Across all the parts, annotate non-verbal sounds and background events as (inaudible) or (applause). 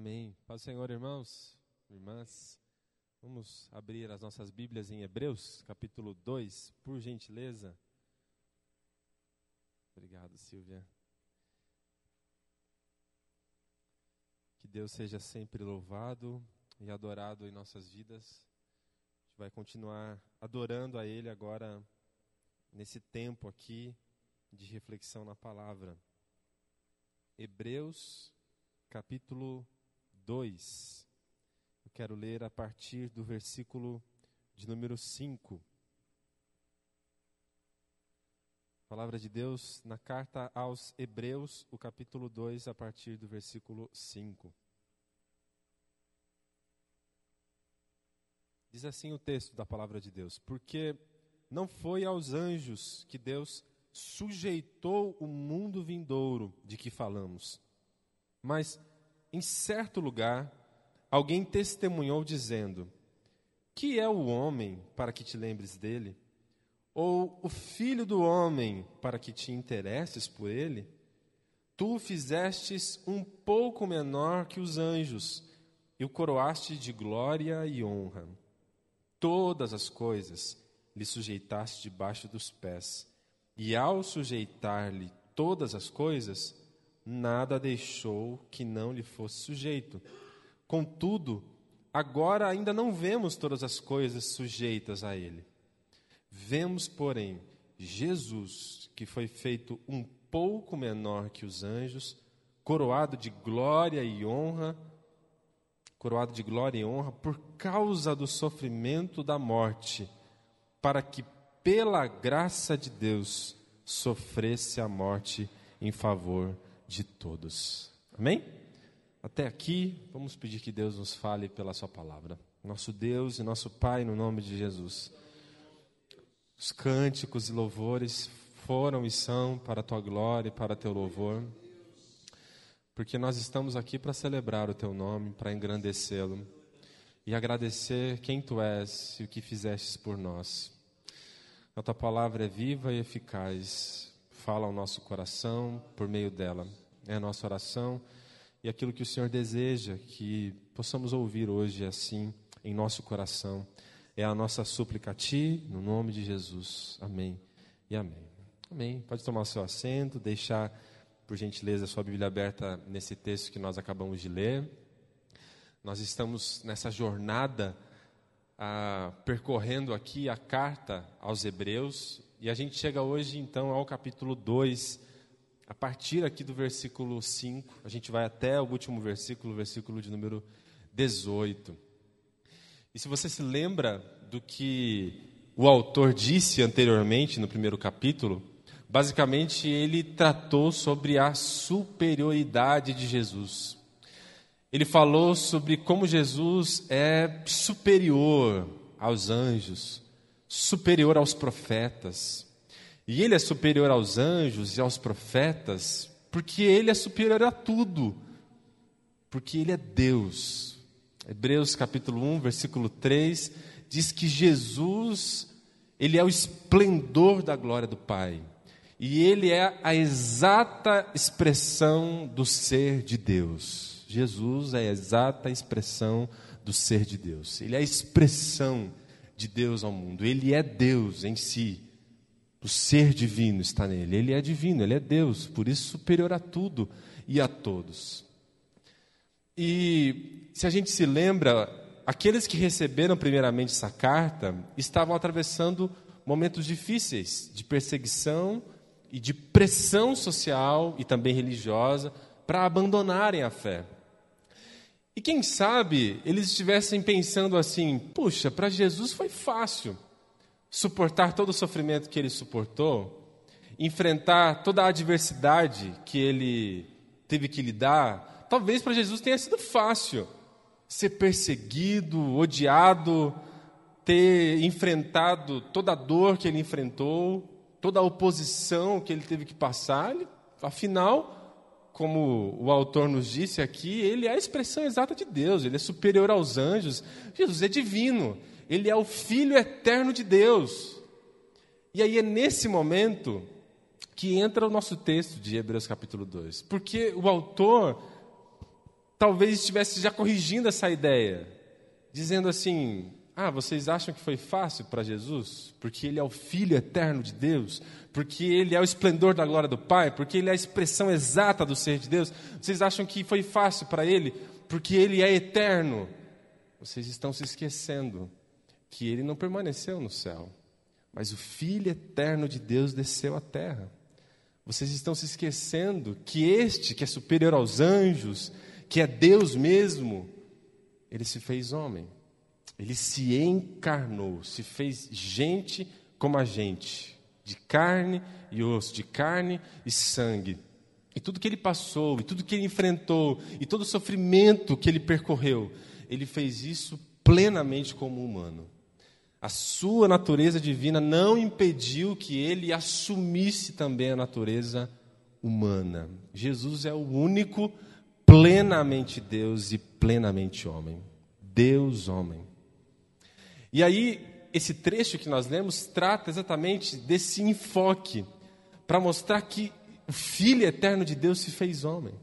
Amém. Paz do Senhor, irmãos, irmãs. Vamos abrir as nossas Bíblias em Hebreus, capítulo 2, por gentileza. Obrigado, Silvia. Que Deus seja sempre louvado e adorado em nossas vidas. A gente vai continuar adorando a Ele agora, nesse tempo aqui de reflexão na palavra. Hebreus, capítulo 2. Eu quero ler a partir do versículo de número 5. Palavra de Deus na carta aos Hebreus, o capítulo 2, a partir do versículo 5. Diz assim o texto da palavra de Deus: Porque não foi aos anjos que Deus sujeitou o mundo vindouro de que falamos, mas em certo lugar alguém testemunhou dizendo: Que é o homem para que te lembres dele? Ou o filho do homem para que te interesses por ele? Tu o fizestes um pouco menor que os anjos e o coroaste de glória e honra. Todas as coisas lhe sujeitaste debaixo dos pés, e ao sujeitar-lhe todas as coisas, nada deixou que não lhe fosse sujeito. Contudo, agora ainda não vemos todas as coisas sujeitas a ele. Vemos, porém, Jesus, que foi feito um pouco menor que os anjos, coroado de glória e honra, coroado de glória e honra por causa do sofrimento da morte, para que pela graça de Deus sofresse a morte em favor de todos. Amém? Até aqui, vamos pedir que Deus nos fale pela Sua palavra. Nosso Deus e nosso Pai, no nome de Jesus. Os cânticos e louvores foram e são para a Tua glória e para Teu louvor, porque nós estamos aqui para celebrar o Teu nome, para engrandecê-lo e agradecer quem Tu és e o que fizestes por nós. A Tua palavra é viva e eficaz, fala ao nosso coração por meio dela. É a nossa oração e aquilo que o Senhor deseja que possamos ouvir hoje assim em nosso coração. É a nossa súplica a Ti, no nome de Jesus. Amém e amém. Amém. Pode tomar o seu assento, deixar, por gentileza, a sua Bíblia aberta nesse texto que nós acabamos de ler. Nós estamos nessa jornada ah, percorrendo aqui a carta aos Hebreus e a gente chega hoje então ao capítulo 2 a partir aqui do versículo 5, a gente vai até o último versículo, versículo de número 18. E se você se lembra do que o autor disse anteriormente no primeiro capítulo, basicamente ele tratou sobre a superioridade de Jesus. Ele falou sobre como Jesus é superior aos anjos, superior aos profetas, e ele é superior aos anjos e aos profetas, porque ele é superior a tudo, porque ele é Deus. Hebreus capítulo 1, versículo 3 diz que Jesus, ele é o esplendor da glória do Pai. E ele é a exata expressão do ser de Deus. Jesus é a exata expressão do ser de Deus. Ele é a expressão de Deus ao mundo. Ele é Deus em si. O ser divino está nele. Ele é divino, ele é Deus, por isso superior a tudo e a todos. E se a gente se lembra, aqueles que receberam primeiramente essa carta estavam atravessando momentos difíceis de perseguição e de pressão social e também religiosa para abandonarem a fé. E quem sabe eles estivessem pensando assim: puxa, para Jesus foi fácil suportar todo o sofrimento que ele suportou, enfrentar toda a adversidade que ele teve que lidar, talvez para Jesus tenha sido fácil ser perseguido, odiado, ter enfrentado toda a dor que ele enfrentou, toda a oposição que ele teve que passar. Ele, afinal, como o autor nos disse aqui, ele é a expressão exata de Deus, ele é superior aos anjos. Jesus é divino, ele é o Filho eterno de Deus. E aí é nesse momento que entra o nosso texto de Hebreus capítulo 2. Porque o autor talvez estivesse já corrigindo essa ideia, dizendo assim: ah, vocês acham que foi fácil para Jesus? Porque ele é o Filho eterno de Deus? Porque ele é o esplendor da glória do Pai? Porque ele é a expressão exata do ser de Deus? Vocês acham que foi fácil para ele? Porque ele é eterno? Vocês estão se esquecendo que ele não permaneceu no céu, mas o Filho eterno de Deus desceu à terra. Vocês estão se esquecendo que este, que é superior aos anjos, que é Deus mesmo, ele se fez homem. Ele se encarnou, se fez gente como a gente, de carne e osso, de carne e sangue. E tudo que ele passou, e tudo que ele enfrentou, e todo o sofrimento que ele percorreu, ele fez isso plenamente como humano. A sua natureza divina não impediu que ele assumisse também a natureza humana. Jesus é o único plenamente Deus e plenamente homem. Deus homem. E aí, esse trecho que nós lemos trata exatamente desse enfoque, para mostrar que o Filho eterno de Deus se fez homem.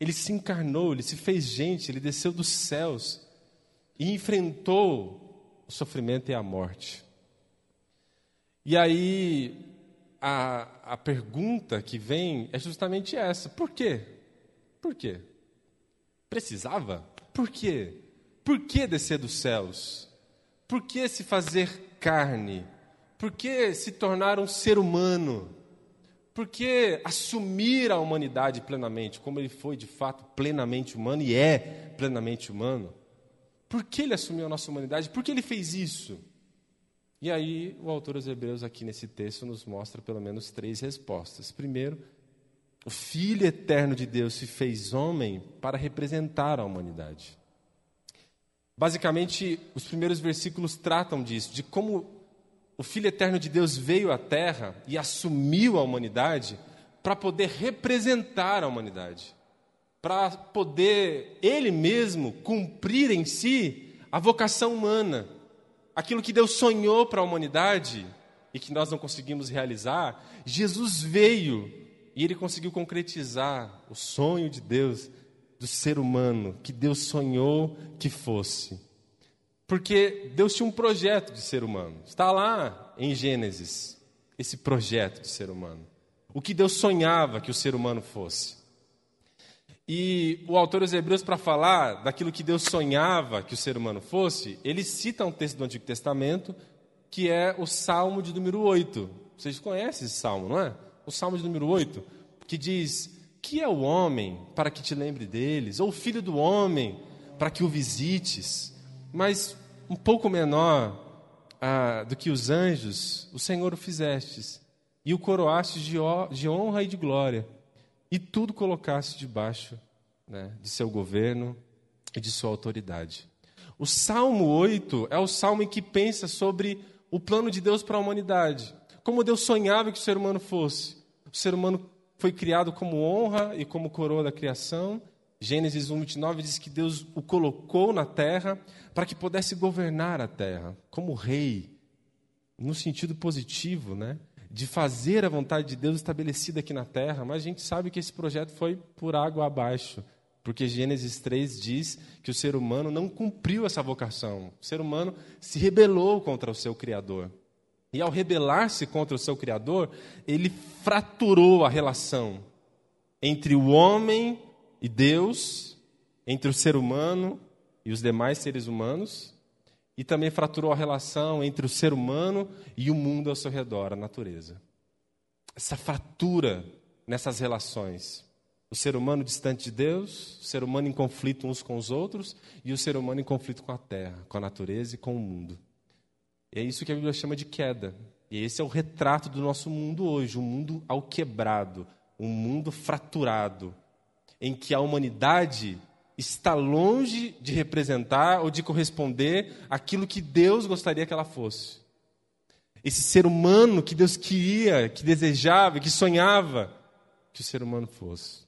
Ele se encarnou, ele se fez gente, ele desceu dos céus e enfrentou o sofrimento e a morte. E aí, a, a pergunta que vem é justamente essa: por quê? Por quê? Precisava? Por quê? Por que descer dos céus? Por que se fazer carne? Por que se tornar um ser humano? Por que assumir a humanidade plenamente, como ele foi de fato plenamente humano e é plenamente humano? Por que ele assumiu a nossa humanidade? Por que ele fez isso? E aí, o autor dos Hebreus, aqui nesse texto, nos mostra pelo menos três respostas. Primeiro, o Filho eterno de Deus se fez homem para representar a humanidade. Basicamente, os primeiros versículos tratam disso, de como o Filho Eterno de Deus veio à Terra e assumiu a humanidade para poder representar a humanidade, para poder ele mesmo cumprir em si a vocação humana, aquilo que Deus sonhou para a humanidade e que nós não conseguimos realizar. Jesus veio e ele conseguiu concretizar o sonho de Deus do ser humano que Deus sonhou que fosse. Porque Deus tinha um projeto de ser humano. Está lá em Gênesis, esse projeto de ser humano. O que Deus sonhava que o ser humano fosse. E o autor dos Hebreus, para falar daquilo que Deus sonhava que o ser humano fosse, ele cita um texto do Antigo Testamento, que é o Salmo de número 8. Vocês conhecem esse salmo, não é? O Salmo de número 8, que diz: que é o homem para que te lembre deles? Ou o filho do homem para que o visites? Mas um pouco menor ah, do que os anjos, o Senhor o fizestes, e o coroastes de, de honra e de glória, e tudo colocaste debaixo né, de seu governo e de sua autoridade. O Salmo 8 é o salmo em que pensa sobre o plano de Deus para a humanidade. Como Deus sonhava que o ser humano fosse. O ser humano foi criado como honra e como coroa da criação. Gênesis 1, 29 diz que Deus o colocou na terra para que pudesse governar a terra como rei, no sentido positivo, né? de fazer a vontade de Deus estabelecida aqui na terra, mas a gente sabe que esse projeto foi por água abaixo, porque Gênesis 3 diz que o ser humano não cumpriu essa vocação. O ser humano se rebelou contra o seu Criador. E ao rebelar-se contra o seu Criador, ele fraturou a relação entre o homem e Deus, entre o ser humano e os demais seres humanos, e também fraturou a relação entre o ser humano e o mundo ao seu redor, a natureza. Essa fratura nessas relações. O ser humano distante de Deus, o ser humano em conflito uns com os outros e o ser humano em conflito com a terra, com a natureza e com o mundo. É isso que a Bíblia chama de queda. E esse é o retrato do nosso mundo hoje, um mundo ao quebrado, um mundo fraturado, em que a humanidade está longe de representar ou de corresponder aquilo que Deus gostaria que ela fosse. Esse ser humano que Deus queria, que desejava, que sonhava que o ser humano fosse.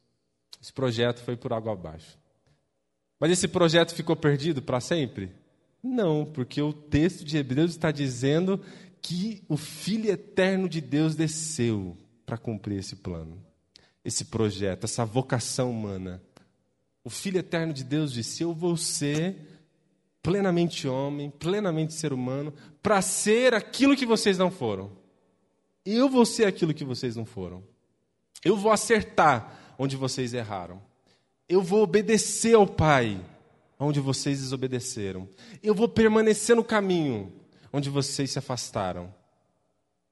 Esse projeto foi por água abaixo. Mas esse projeto ficou perdido para sempre? Não, porque o texto de Hebreus está dizendo que o Filho eterno de Deus desceu para cumprir esse plano, esse projeto, essa vocação humana. o Filho eterno de Deus disse: Eu vou ser plenamente homem, plenamente ser humano, para ser aquilo que vocês não foram. Eu vou ser aquilo que vocês não foram. Eu vou acertar onde vocês erraram. Eu vou obedecer ao Pai onde vocês desobedeceram. Eu vou permanecer no caminho onde vocês se afastaram.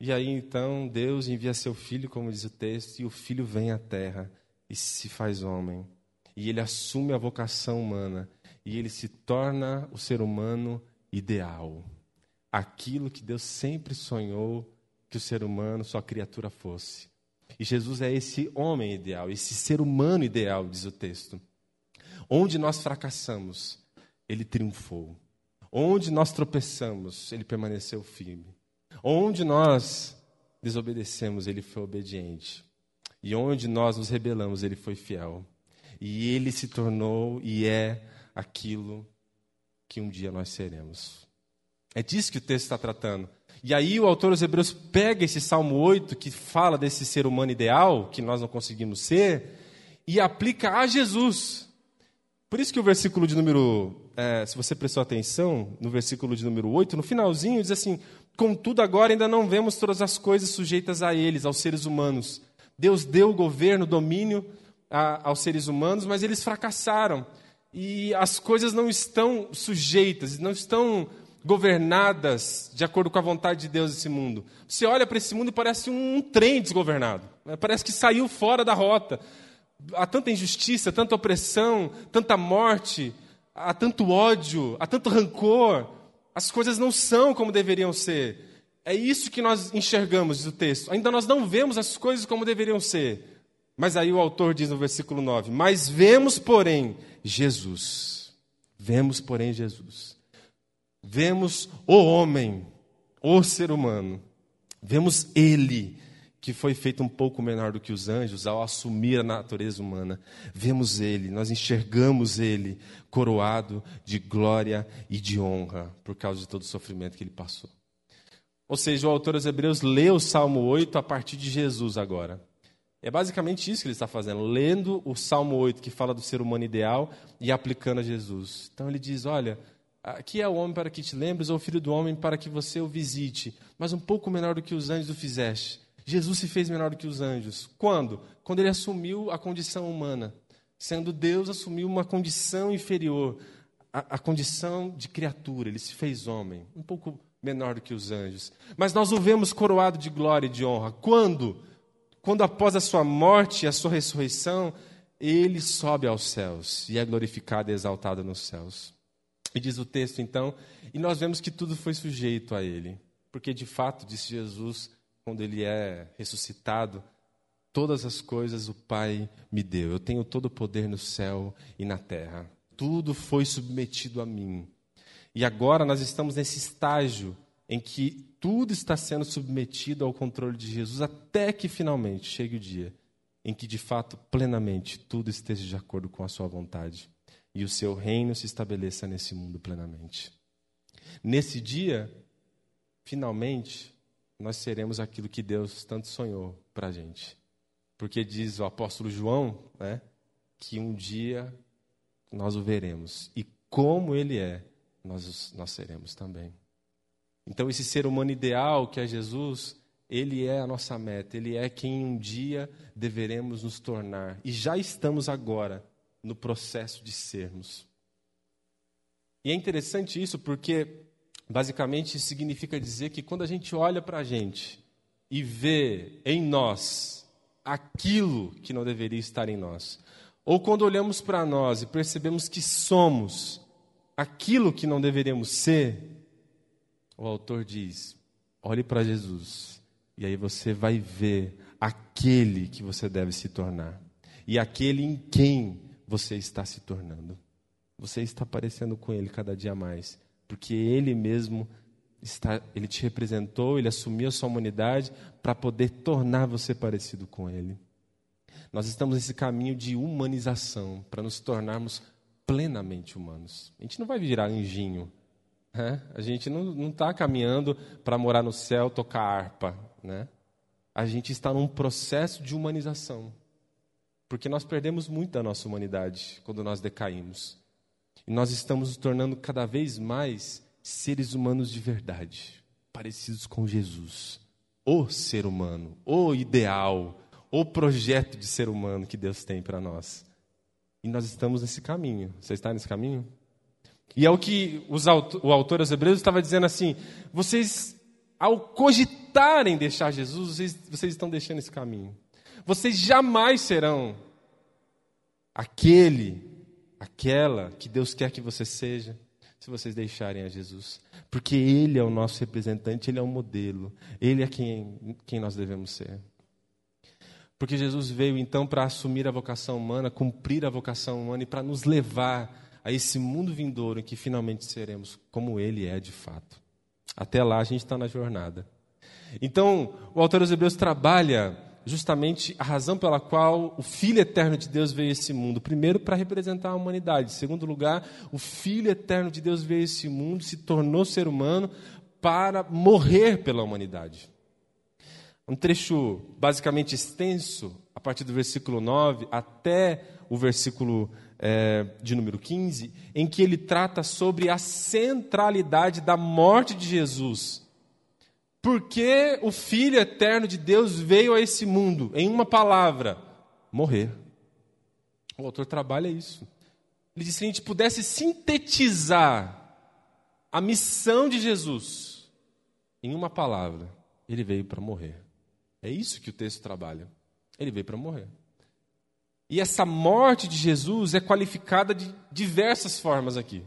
E aí então Deus envia seu filho, como diz o texto, e o filho vem à terra e se faz homem. E ele assume a vocação humana e ele se torna o ser humano ideal. Aquilo que Deus sempre sonhou que o ser humano, sua criatura fosse. E Jesus é esse homem ideal, esse ser humano ideal, diz o texto. Onde nós fracassamos, ele triunfou. Onde nós tropeçamos, ele permaneceu firme. Onde nós desobedecemos, ele foi obediente. E onde nós nos rebelamos, ele foi fiel. E ele se tornou e é aquilo que um dia nós seremos. É disso que o texto está tratando. E aí o autor dos Hebreus pega esse Salmo 8, que fala desse ser humano ideal, que nós não conseguimos ser, e aplica a Jesus. Por isso que o versículo de número, é, se você prestou atenção, no versículo de número 8, no finalzinho, diz assim: Contudo, agora ainda não vemos todas as coisas sujeitas a eles, aos seres humanos. Deus deu o governo, o domínio a, aos seres humanos, mas eles fracassaram. E as coisas não estão sujeitas, não estão governadas de acordo com a vontade de Deus nesse mundo. Você olha para esse mundo e parece um trem desgovernado. Parece que saiu fora da rota há tanta injustiça, tanta opressão, tanta morte, há tanto ódio, há tanto rancor. As coisas não são como deveriam ser. É isso que nós enxergamos, diz o texto. Ainda nós não vemos as coisas como deveriam ser. Mas aí o autor diz no versículo 9: Mas vemos, porém, Jesus. Vemos, porém, Jesus. Vemos o homem, o ser humano. Vemos ele que foi feito um pouco menor do que os anjos ao assumir a natureza humana. Vemos ele, nós enxergamos ele coroado de glória e de honra por causa de todo o sofrimento que ele passou. Ou seja, o autor dos Hebreus lê o Salmo 8 a partir de Jesus agora. É basicamente isso que ele está fazendo, lendo o Salmo 8, que fala do ser humano ideal, e aplicando a Jesus. Então ele diz: Olha, aqui é o homem para que te lembres, ou o filho do homem para que você o visite, mas um pouco menor do que os anjos o fizeste. Jesus se fez menor do que os anjos. Quando? Quando ele assumiu a condição humana. Sendo Deus, assumiu uma condição inferior, a, a condição de criatura. Ele se fez homem, um pouco menor do que os anjos. Mas nós o vemos coroado de glória e de honra. Quando? Quando após a sua morte e a sua ressurreição, ele sobe aos céus e é glorificado e exaltado nos céus. E diz o texto então, e nós vemos que tudo foi sujeito a ele, porque de fato, disse Jesus, quando ele é ressuscitado, todas as coisas o Pai me deu. Eu tenho todo o poder no céu e na terra. Tudo foi submetido a mim. E agora nós estamos nesse estágio em que tudo está sendo submetido ao controle de Jesus até que finalmente chegue o dia em que de fato plenamente tudo esteja de acordo com a sua vontade e o seu reino se estabeleça nesse mundo plenamente. Nesse dia, finalmente, nós seremos aquilo que Deus tanto sonhou para a gente. Porque diz o apóstolo João né, que um dia nós o veremos. E como ele é, nós, nós seremos também. Então, esse ser humano ideal que é Jesus, ele é a nossa meta, ele é quem um dia deveremos nos tornar. E já estamos agora no processo de sermos. E é interessante isso porque Basicamente, significa dizer que quando a gente olha para a gente e vê em nós aquilo que não deveria estar em nós, ou quando olhamos para nós e percebemos que somos aquilo que não deveríamos ser, o autor diz: olhe para Jesus, e aí você vai ver aquele que você deve se tornar, e aquele em quem você está se tornando. Você está parecendo com ele cada dia mais porque ele mesmo está, ele te representou, ele assumiu a sua humanidade para poder tornar você parecido com ele. Nós estamos nesse caminho de humanização para nos tornarmos plenamente humanos. A gente não vai virar anjinho. Né? A gente não está caminhando para morar no céu, tocar harpa. Né? A gente está num processo de humanização. Porque nós perdemos muito da nossa humanidade quando nós decaímos. E nós estamos nos tornando cada vez mais seres humanos de verdade, parecidos com Jesus. O ser humano, o ideal, o projeto de ser humano que Deus tem para nós. E nós estamos nesse caminho. Você está nesse caminho? E é o que os, o autor aos Hebreus estava dizendo assim: vocês, ao cogitarem deixar Jesus, vocês, vocês estão deixando esse caminho. Vocês jamais serão aquele, aquela que Deus quer que você seja, se vocês deixarem a Jesus. Porque Ele é o nosso representante, Ele é o modelo, Ele é quem, quem nós devemos ser. Porque Jesus veio então para assumir a vocação humana, cumprir a vocação humana e para nos levar a esse mundo vindouro em que finalmente seremos como Ele é de fato. Até lá a gente está na jornada. Então, o autor dos Hebreus trabalha justamente a razão pela qual o Filho eterno de Deus veio a esse mundo. Primeiro, para representar a humanidade. Segundo lugar, o Filho eterno de Deus veio a esse mundo, se tornou ser humano para morrer pela humanidade. Um trecho basicamente extenso, a partir do versículo 9 até o versículo é, de número 15, em que ele trata sobre a centralidade da morte de Jesus. Porque o Filho eterno de Deus veio a esse mundo, em uma palavra: morrer. O autor trabalha isso. Ele diz: se a gente pudesse sintetizar a missão de Jesus em uma palavra, ele veio para morrer. É isso que o texto trabalha. Ele veio para morrer. E essa morte de Jesus é qualificada de diversas formas aqui.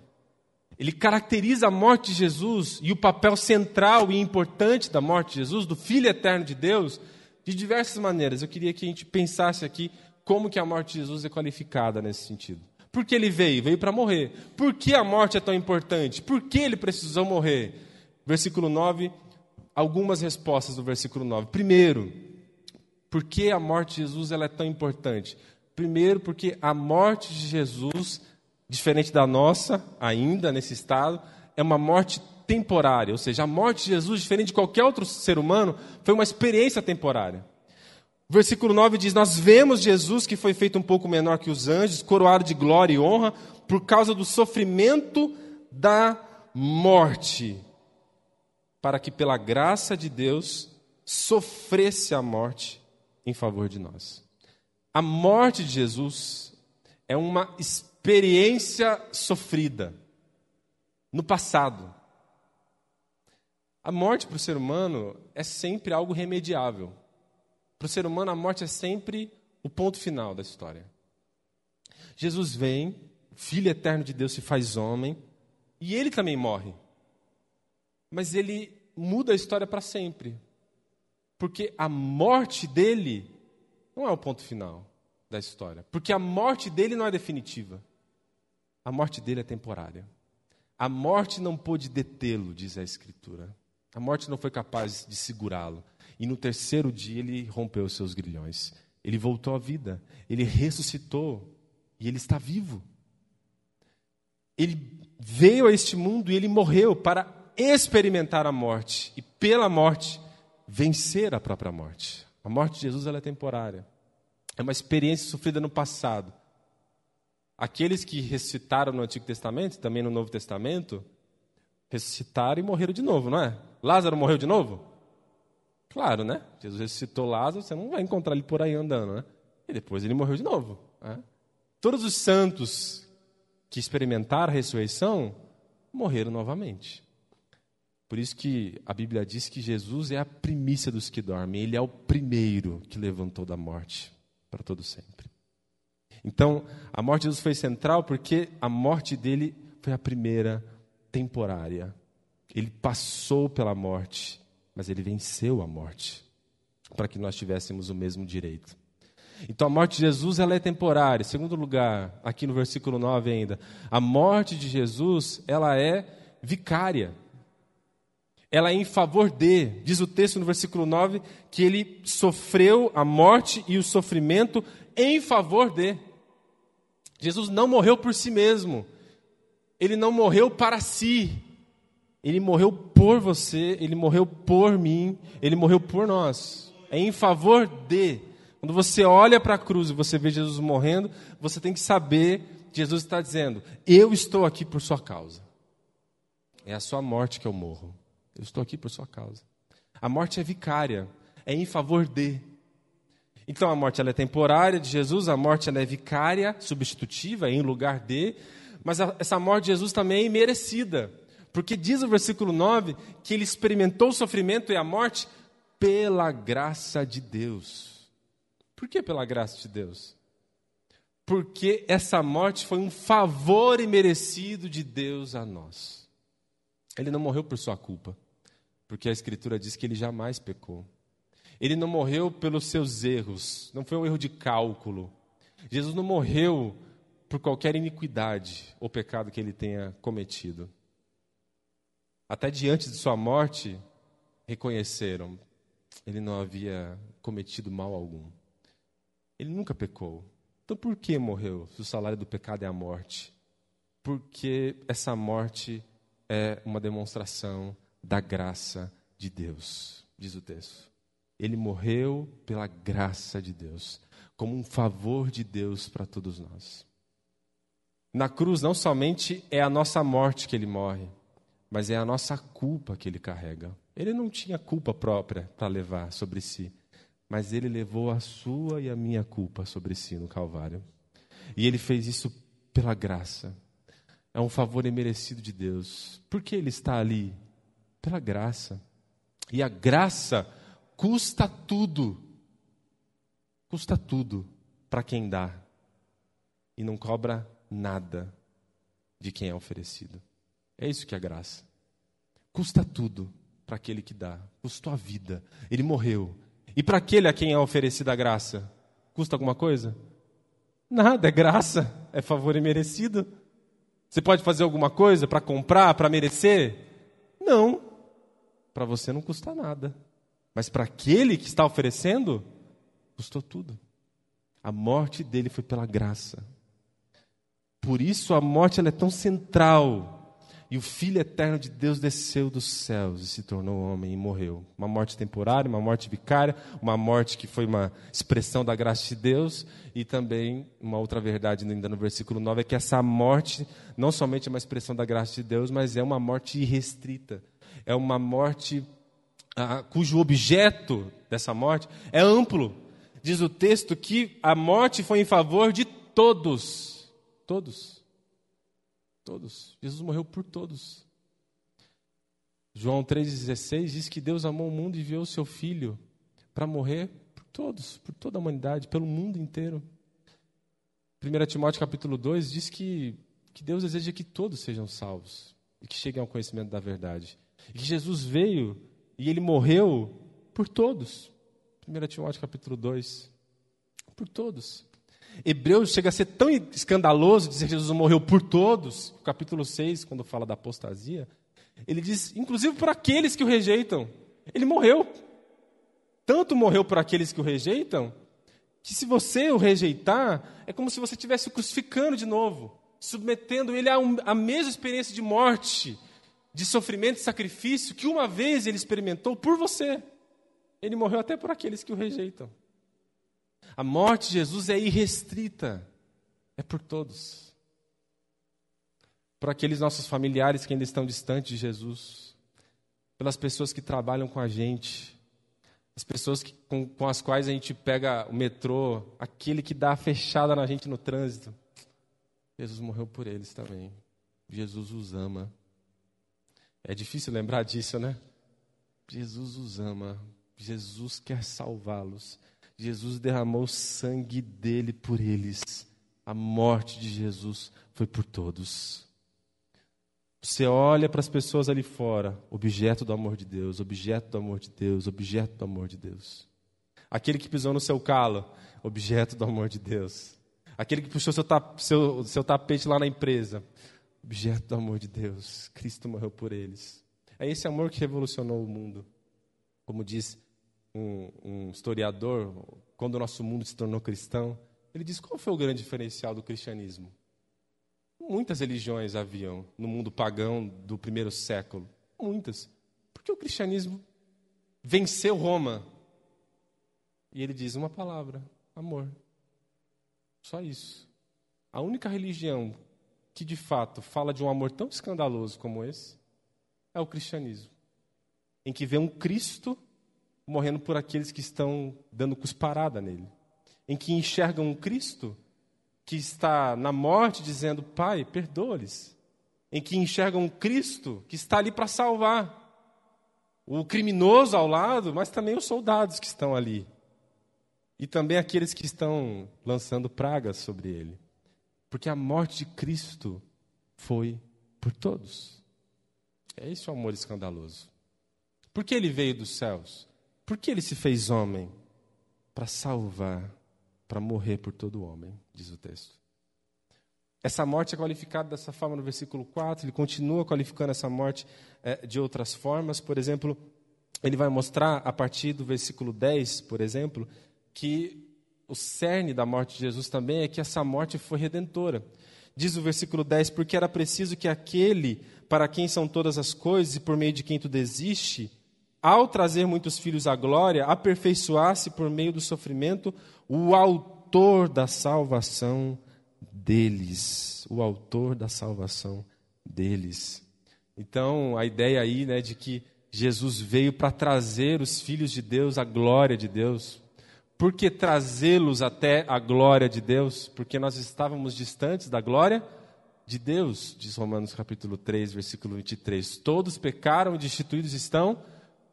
Ele caracteriza a morte de Jesus e o papel central e importante da morte de Jesus, do Filho eterno de Deus, de diversas maneiras. Eu queria que a gente pensasse aqui como que a morte de Jesus é qualificada nesse sentido. Por que ele veio? Veio para morrer. Por que a morte é tão importante? Por que ele precisou morrer? Versículo 9 algumas respostas do versículo 9. Primeiro, por que a morte de Jesus ela é tão importante? Primeiro, porque a morte de Jesus, diferente da nossa, ainda nesse estado, é uma morte temporária. Ou seja, a morte de Jesus, diferente de qualquer outro ser humano, foi uma experiência temporária. Versículo 9 diz: Nós vemos Jesus, que foi feito um pouco menor que os anjos, coroado de glória e honra, por causa do sofrimento da morte para que, pela graça de Deus, sofresse a morte em favor de nós. A morte de Jesus é uma experiência sofrida no passado. A morte para o ser humano é sempre algo remediável. Para o ser humano, a morte é sempre o ponto final da história. Jesus vem, Filho eterno de Deus se faz homem, e ele também morre mas ele muda a história para sempre. Porque a morte dele não é o ponto final da história. Porque a morte dele não é definitiva. A morte dele é temporária. A morte não pôde detê-lo, diz a Escritura. A morte não foi capaz de segurá-lo. E no terceiro dia ele rompeu os seus grilhões. Ele voltou à vida. Ele ressuscitou. E ele está vivo. Ele veio a este mundo e ele morreu para experimentar a morte e, pela morte, vencer a própria morte. A morte de Jesus ela é temporária. É uma experiência sofrida no passado. Aqueles que ressuscitaram no Antigo Testamento, também no Novo Testamento, ressuscitaram e morreram de novo, não é? Lázaro morreu de novo? Claro, né? Jesus ressuscitou Lázaro, você não vai encontrar ele por aí andando, né? E depois ele morreu de novo. Né? Todos os santos que experimentaram a ressurreição morreram novamente. Por isso que a Bíblia diz que Jesus é a primícia dos que dormem, ele é o primeiro que levantou da morte para todo sempre. Então, a morte de Jesus foi central porque a morte dele foi a primeira temporária. Ele passou pela morte, mas ele venceu a morte para que nós tivéssemos o mesmo direito. Então a morte de Jesus ela é temporária. Em segundo lugar, aqui no versículo 9 ainda, a morte de Jesus ela é vicária ela é em favor de, diz o texto no versículo 9, que ele sofreu a morte e o sofrimento em favor de. Jesus não morreu por si mesmo, ele não morreu para si, ele morreu por você, ele morreu por mim, ele morreu por nós. É em favor de. Quando você olha para a cruz e você vê Jesus morrendo, você tem que saber que Jesus está dizendo: Eu estou aqui por sua causa. É a sua morte que eu morro. Eu estou aqui por sua causa. A morte é vicária, é em favor de. Então a morte ela é temporária de Jesus, a morte ela é vicária, substitutiva, em lugar de, mas a, essa morte de Jesus também é imerecida. Porque diz o versículo 9 que ele experimentou o sofrimento e a morte pela graça de Deus. Por que pela graça de Deus? Porque essa morte foi um favor imerecido de Deus a nós. Ele não morreu por sua culpa, porque a Escritura diz que ele jamais pecou. Ele não morreu pelos seus erros, não foi um erro de cálculo. Jesus não morreu por qualquer iniquidade ou pecado que ele tenha cometido. Até diante de sua morte, reconheceram, ele não havia cometido mal algum. Ele nunca pecou. Então por que morreu se o salário do pecado é a morte? Porque essa morte é uma demonstração da graça de Deus, diz o texto. Ele morreu pela graça de Deus, como um favor de Deus para todos nós. Na cruz, não somente é a nossa morte que ele morre, mas é a nossa culpa que ele carrega. Ele não tinha culpa própria para levar sobre si, mas ele levou a sua e a minha culpa sobre si no Calvário. E ele fez isso pela graça. É um favor imerecido de Deus. Por que ele está ali? Pela graça. E a graça custa tudo. Custa tudo para quem dá. E não cobra nada de quem é oferecido. É isso que é graça. Custa tudo para aquele que dá. Custou a vida. Ele morreu. E para aquele a quem é oferecida a graça? Custa alguma coisa? Nada, é graça, é favor imerecido. Você pode fazer alguma coisa para comprar, para merecer? Não. Para você não custa nada. Mas para aquele que está oferecendo, custou tudo. A morte dele foi pela graça. Por isso a morte ela é tão central. E o Filho eterno de Deus desceu dos céus e se tornou homem e morreu. Uma morte temporária, uma morte vicária, uma morte que foi uma expressão da graça de Deus. E também, uma outra verdade, ainda no versículo 9, é que essa morte não somente é uma expressão da graça de Deus, mas é uma morte irrestrita. É uma morte ah, cujo objeto dessa morte é amplo. Diz o texto que a morte foi em favor de todos Todos. Todos. Jesus morreu por todos. João 3,16 diz que Deus amou o mundo e enviou o seu Filho para morrer por todos, por toda a humanidade, pelo mundo inteiro. 1 Timóteo capítulo 2 diz que, que Deus deseja que todos sejam salvos e que cheguem ao conhecimento da verdade. E que Jesus veio e ele morreu por todos. 1 Timóteo capítulo 2. Por todos. Hebreus chega a ser tão escandaloso dizer que Jesus morreu por todos, capítulo 6, quando fala da apostasia, ele diz, inclusive por aqueles que o rejeitam. Ele morreu. Tanto morreu por aqueles que o rejeitam, que se você o rejeitar, é como se você estivesse crucificando de novo, submetendo ele a, um, a mesma experiência de morte, de sofrimento e sacrifício que uma vez ele experimentou por você. Ele morreu até por aqueles que o rejeitam. A morte de Jesus é irrestrita, é por todos. Por aqueles nossos familiares que ainda estão distantes de Jesus, pelas pessoas que trabalham com a gente, as pessoas que, com, com as quais a gente pega o metrô, aquele que dá a fechada na gente no trânsito. Jesus morreu por eles também. Jesus os ama. É difícil lembrar disso, né? Jesus os ama. Jesus quer salvá-los. Jesus derramou o sangue dele por eles. A morte de Jesus foi por todos. Você olha para as pessoas ali fora, objeto do amor de Deus, objeto do amor de Deus, objeto do amor de Deus. Aquele que pisou no seu calo, objeto do amor de Deus. Aquele que puxou seu, seu, seu tapete lá na empresa, objeto do amor de Deus. Cristo morreu por eles. É esse amor que revolucionou o mundo. Como diz um, um historiador, quando o nosso mundo se tornou cristão, ele diz qual foi o grande diferencial do cristianismo? Muitas religiões haviam no mundo pagão do primeiro século. Muitas. Porque o cristianismo venceu Roma. E ele diz uma palavra: amor. Só isso. A única religião que de fato fala de um amor tão escandaloso como esse é o cristianismo, em que vê um Cristo morrendo por aqueles que estão dando cusparada nele, em que enxergam um Cristo que está na morte dizendo: Pai, perdoa-lhes, em que enxergam um Cristo que está ali para salvar o criminoso ao lado, mas também os soldados que estão ali. E também aqueles que estão lançando pragas sobre ele. Porque a morte de Cristo foi por todos. É esse o amor escandaloso. Por que ele veio dos céus? Por que ele se fez homem? Para salvar, para morrer por todo homem, diz o texto. Essa morte é qualificada dessa forma no versículo 4, ele continua qualificando essa morte é, de outras formas. Por exemplo, ele vai mostrar a partir do versículo 10, por exemplo, que o cerne da morte de Jesus também é que essa morte foi redentora. Diz o versículo 10: Porque era preciso que aquele para quem são todas as coisas e por meio de quem tu desiste, ao trazer muitos filhos à glória, aperfeiçoasse por meio do sofrimento o autor da salvação deles, o autor da salvação deles. Então, a ideia aí, né, de que Jesus veio para trazer os filhos de Deus à glória de Deus. Por que trazê-los até a glória de Deus? Porque nós estávamos distantes da glória de Deus, diz Romanos capítulo 3, versículo 23. Todos pecaram e destituídos estão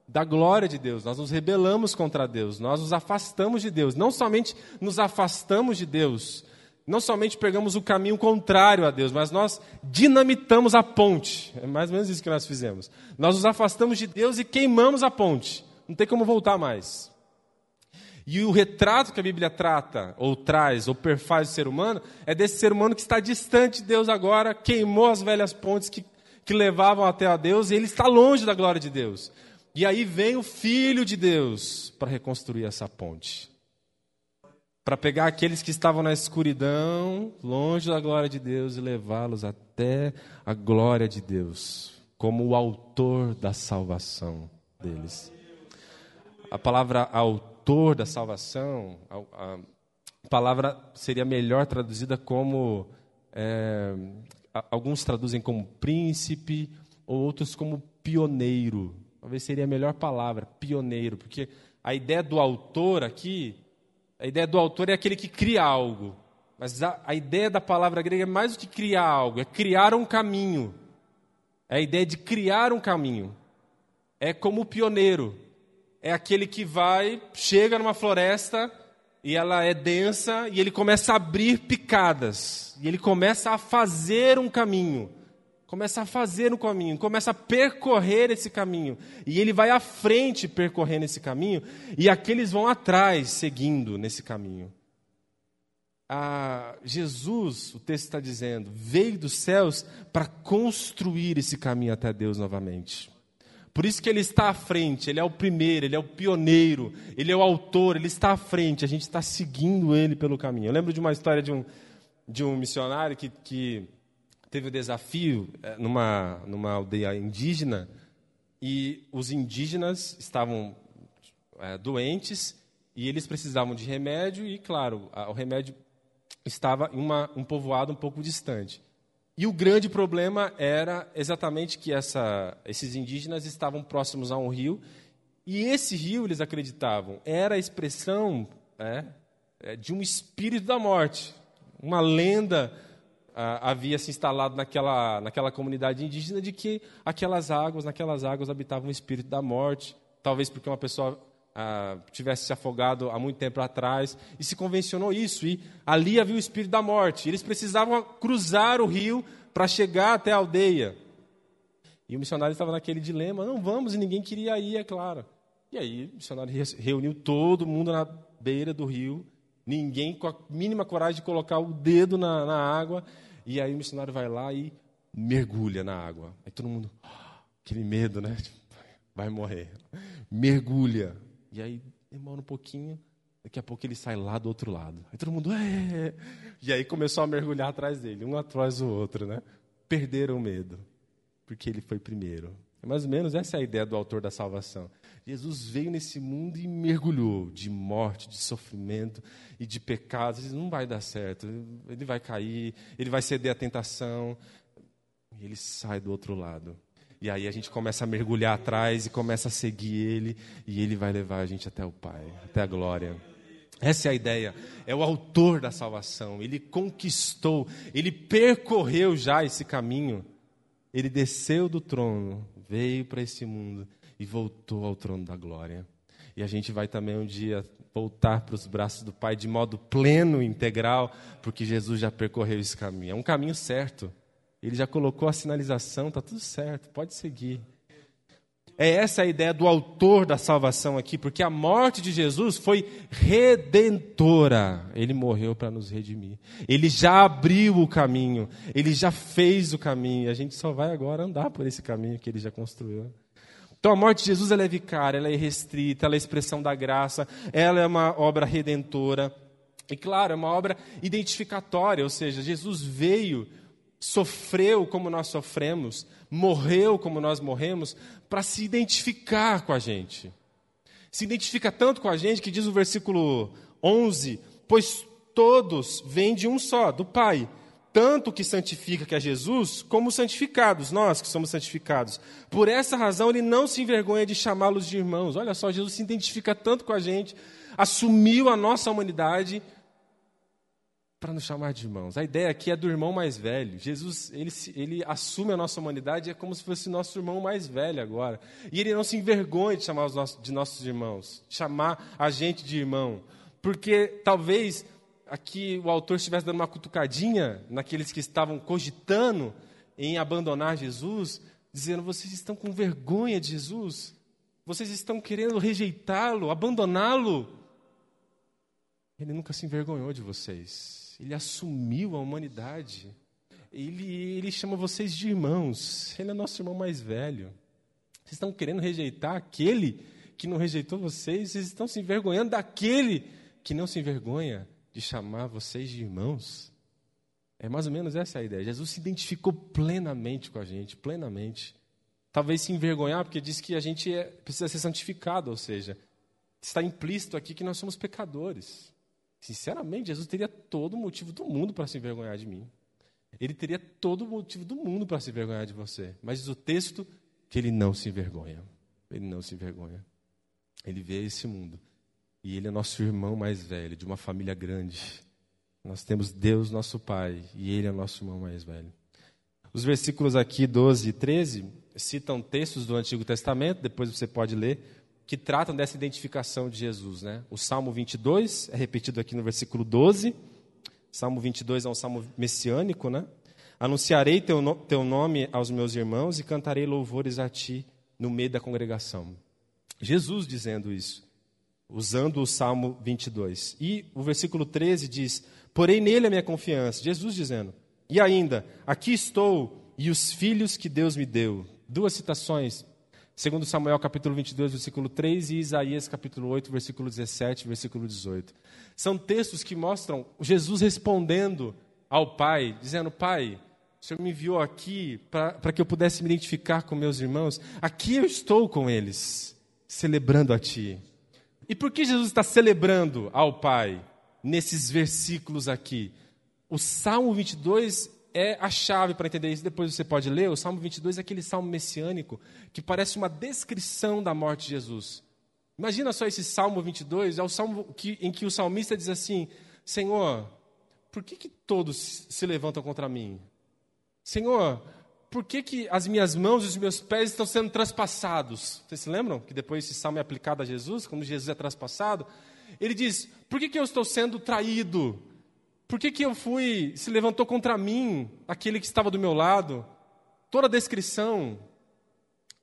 da glória de Deus. Nós nos rebelamos contra Deus, nós nos afastamos de Deus. Não somente nos afastamos de Deus, não somente pegamos o caminho contrário a Deus, mas nós dinamitamos a ponte. É mais ou menos isso que nós fizemos. Nós nos afastamos de Deus e queimamos a ponte. Não tem como voltar mais. E o retrato que a Bíblia trata, ou traz, ou perfaz o ser humano, é desse ser humano que está distante de Deus agora, queimou as velhas pontes que, que levavam até a Deus, e ele está longe da glória de Deus. E aí vem o Filho de Deus para reconstruir essa ponte para pegar aqueles que estavam na escuridão, longe da glória de Deus, e levá-los até a glória de Deus, como o autor da salvação deles. A palavra autor da salvação, a, a palavra seria melhor traduzida como. É, alguns traduzem como príncipe, ou outros como pioneiro. Talvez seria a melhor palavra, pioneiro, porque a ideia do autor aqui a ideia do autor é aquele que cria algo. Mas a, a ideia da palavra grega é mais do que criar algo, é criar um caminho. É a ideia de criar um caminho. É como o pioneiro. É aquele que vai, chega numa floresta e ela é densa e ele começa a abrir picadas. E ele começa a fazer um caminho começa a fazer o caminho, começa a percorrer esse caminho. E ele vai à frente percorrendo esse caminho, e aqueles vão atrás, seguindo nesse caminho. Ah, Jesus, o texto está dizendo, veio dos céus para construir esse caminho até Deus novamente. Por isso que ele está à frente, ele é o primeiro, ele é o pioneiro, ele é o autor, ele está à frente, a gente está seguindo ele pelo caminho. Eu lembro de uma história de um, de um missionário que, que teve o desafio eh, numa, numa aldeia indígena e os indígenas estavam é, doentes e eles precisavam de remédio e, claro, a, o remédio estava em uma, um povoado um pouco distante. E o grande problema era exatamente que essa, esses indígenas estavam próximos a um rio e esse rio, eles acreditavam, era a expressão é, de um espírito da morte, uma lenda ah, havia se instalado naquela, naquela comunidade indígena de que aquelas águas, naquelas águas habitava um espírito da morte, talvez porque uma pessoa ah, tivesse se afogado há muito tempo atrás, e se convencionou isso, e ali havia o espírito da morte. Eles precisavam cruzar o rio para chegar até a aldeia. E o missionário estava naquele dilema: não vamos, e ninguém queria ir, é claro. E aí o missionário reuniu todo mundo na beira do rio Ninguém com a mínima coragem de colocar o dedo na, na água. E aí o missionário vai lá e mergulha na água. Aí todo mundo, aquele medo, né? Vai morrer. Mergulha. E aí demora um pouquinho. Daqui a pouco ele sai lá do outro lado. Aí todo mundo, é. E aí começou a mergulhar atrás dele, um atrás do outro, né? Perderam o medo, porque ele foi primeiro. É mais ou menos essa é a ideia do autor da salvação. Jesus veio nesse mundo e mergulhou de morte, de sofrimento e de pecados. Não vai dar certo, ele vai cair, ele vai ceder à tentação. E ele sai do outro lado. E aí a gente começa a mergulhar atrás e começa a seguir ele, e ele vai levar a gente até o Pai, até a glória. Essa é a ideia. É o autor da salvação. Ele conquistou, ele percorreu já esse caminho. Ele desceu do trono, veio para esse mundo e voltou ao trono da glória. E a gente vai também um dia voltar para os braços do Pai de modo pleno, integral, porque Jesus já percorreu esse caminho. É um caminho certo. Ele já colocou a sinalização, está tudo certo, pode seguir. É essa a ideia do autor da salvação aqui, porque a morte de Jesus foi redentora. Ele morreu para nos redimir. Ele já abriu o caminho, ele já fez o caminho. A gente só vai agora andar por esse caminho que ele já construiu. Então a morte de Jesus ela é vicária, ela é restrita, ela é expressão da graça, ela é uma obra redentora. E claro, é uma obra identificatória, ou seja, Jesus veio, sofreu como nós sofremos, morreu como nós morremos, para se identificar com a gente. Se identifica tanto com a gente que diz o versículo 11: Pois todos vêm de um só, do Pai tanto que santifica, que é Jesus, como santificados, nós que somos santificados. Por essa razão, ele não se envergonha de chamá-los de irmãos. Olha só, Jesus se identifica tanto com a gente, assumiu a nossa humanidade para nos chamar de irmãos. A ideia aqui é do irmão mais velho. Jesus, ele, ele assume a nossa humanidade, é como se fosse nosso irmão mais velho agora. E ele não se envergonha de chamar os nossos, de nossos irmãos, chamar a gente de irmão. Porque talvez aqui o autor estivesse dando uma cutucadinha naqueles que estavam cogitando em abandonar Jesus, dizendo: vocês estão com vergonha de Jesus, vocês estão querendo rejeitá-lo, abandoná-lo. Ele nunca se envergonhou de vocês, ele assumiu a humanidade, ele, ele chama vocês de irmãos, ele é nosso irmão mais velho. Vocês estão querendo rejeitar aquele que não rejeitou vocês, vocês estão se envergonhando daquele que não se envergonha de chamar vocês de irmãos. É mais ou menos essa a ideia. Jesus se identificou plenamente com a gente, plenamente. Talvez se envergonhar, porque diz que a gente é, precisa ser santificado, ou seja, está implícito aqui que nós somos pecadores. Sinceramente, Jesus teria todo motivo do mundo para se envergonhar de mim. Ele teria todo motivo do mundo para se envergonhar de você. Mas diz o texto que ele não se envergonha. Ele não se envergonha. Ele vê esse mundo e ele é nosso irmão mais velho, de uma família grande. Nós temos Deus, nosso Pai, e ele é nosso irmão mais velho. Os versículos aqui 12 e 13 citam textos do Antigo Testamento, depois você pode ler, que tratam dessa identificação de Jesus. Né? O Salmo 22 é repetido aqui no versículo 12. Salmo 22 é um salmo messiânico, né? Anunciarei teu, no, teu nome aos meus irmãos e cantarei louvores a ti no meio da congregação. Jesus dizendo isso usando o Salmo 22. E o versículo 13 diz: Porém nele a minha confiança. Jesus dizendo: E ainda, aqui estou e os filhos que Deus me deu. Duas citações, segundo Samuel capítulo 22, versículo 3 e Isaías capítulo 8, versículo 17, versículo 18. São textos que mostram Jesus respondendo ao Pai, dizendo: Pai, o Senhor me enviou aqui para que eu pudesse me identificar com meus irmãos. Aqui eu estou com eles, celebrando a Ti. E por que Jesus está celebrando ao Pai nesses versículos aqui? O Salmo 22 é a chave para entender isso. Depois você pode ler. O Salmo 22 é aquele salmo messiânico que parece uma descrição da morte de Jesus. Imagina só esse Salmo 22, é o salmo que, em que o salmista diz assim: Senhor, por que, que todos se levantam contra mim? Senhor, por que, que as minhas mãos e os meus pés estão sendo transpassados? Vocês se lembram que depois esse salmo é aplicado a Jesus, quando Jesus é traspassado? Ele diz: Por que, que eu estou sendo traído? Por que, que eu fui, se levantou contra mim aquele que estava do meu lado? Toda a descrição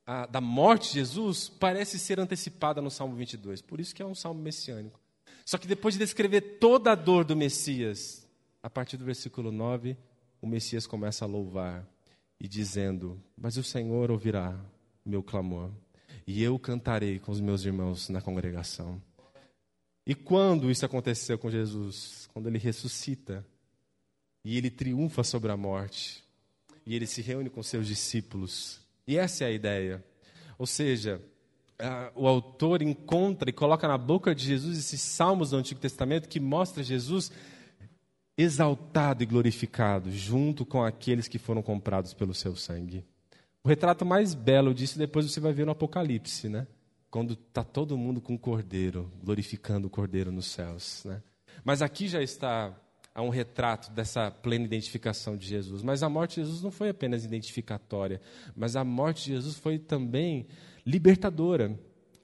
a, da morte de Jesus parece ser antecipada no Salmo 22, por isso que é um salmo messiânico. Só que depois de descrever toda a dor do Messias, a partir do versículo 9, o Messias começa a louvar e dizendo: Mas o Senhor ouvirá meu clamor, e eu cantarei com os meus irmãos na congregação. E quando isso aconteceu com Jesus? Quando ele ressuscita e ele triunfa sobre a morte, e ele se reúne com seus discípulos. E essa é a ideia. Ou seja, o autor encontra e coloca na boca de Jesus esses salmos do Antigo Testamento que mostra Jesus exaltado e glorificado, junto com aqueles que foram comprados pelo seu sangue. O retrato mais belo disso depois você vai ver no Apocalipse, né? Quando está todo mundo com o cordeiro, glorificando o cordeiro nos céus. Né? Mas aqui já está um retrato dessa plena identificação de Jesus. Mas a morte de Jesus não foi apenas identificatória, mas a morte de Jesus foi também libertadora.